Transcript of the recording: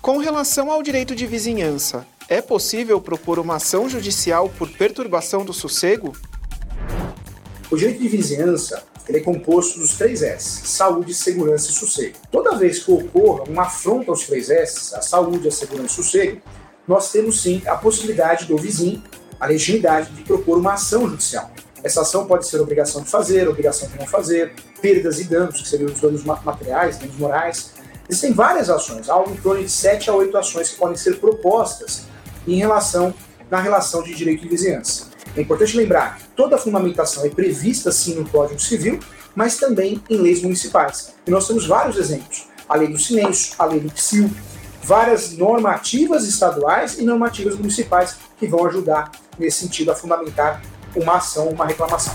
Com relação ao direito de vizinhança, é possível propor uma ação judicial por perturbação do sossego? O direito de vizinhança ele é composto dos três S: saúde, segurança e sossego. Toda vez que ocorra uma afronta aos três S, a saúde, a segurança e o sossego, nós temos sim a possibilidade do vizinho, a legitimidade de propor uma ação judicial. Essa ação pode ser obrigação de fazer, obrigação de não fazer, perdas e danos, que seriam os danos materiais, danos morais, Existem várias ações, algo em torno de 7 a 8 ações que podem ser propostas em relação na relação de direito de vizinhança. É importante lembrar que toda a fundamentação é prevista sim no Código Civil, mas também em leis municipais. E nós temos vários exemplos: a lei do silêncio, a lei do PSIL, várias normativas estaduais e normativas municipais que vão ajudar nesse sentido a fundamentar uma ação, uma reclamação.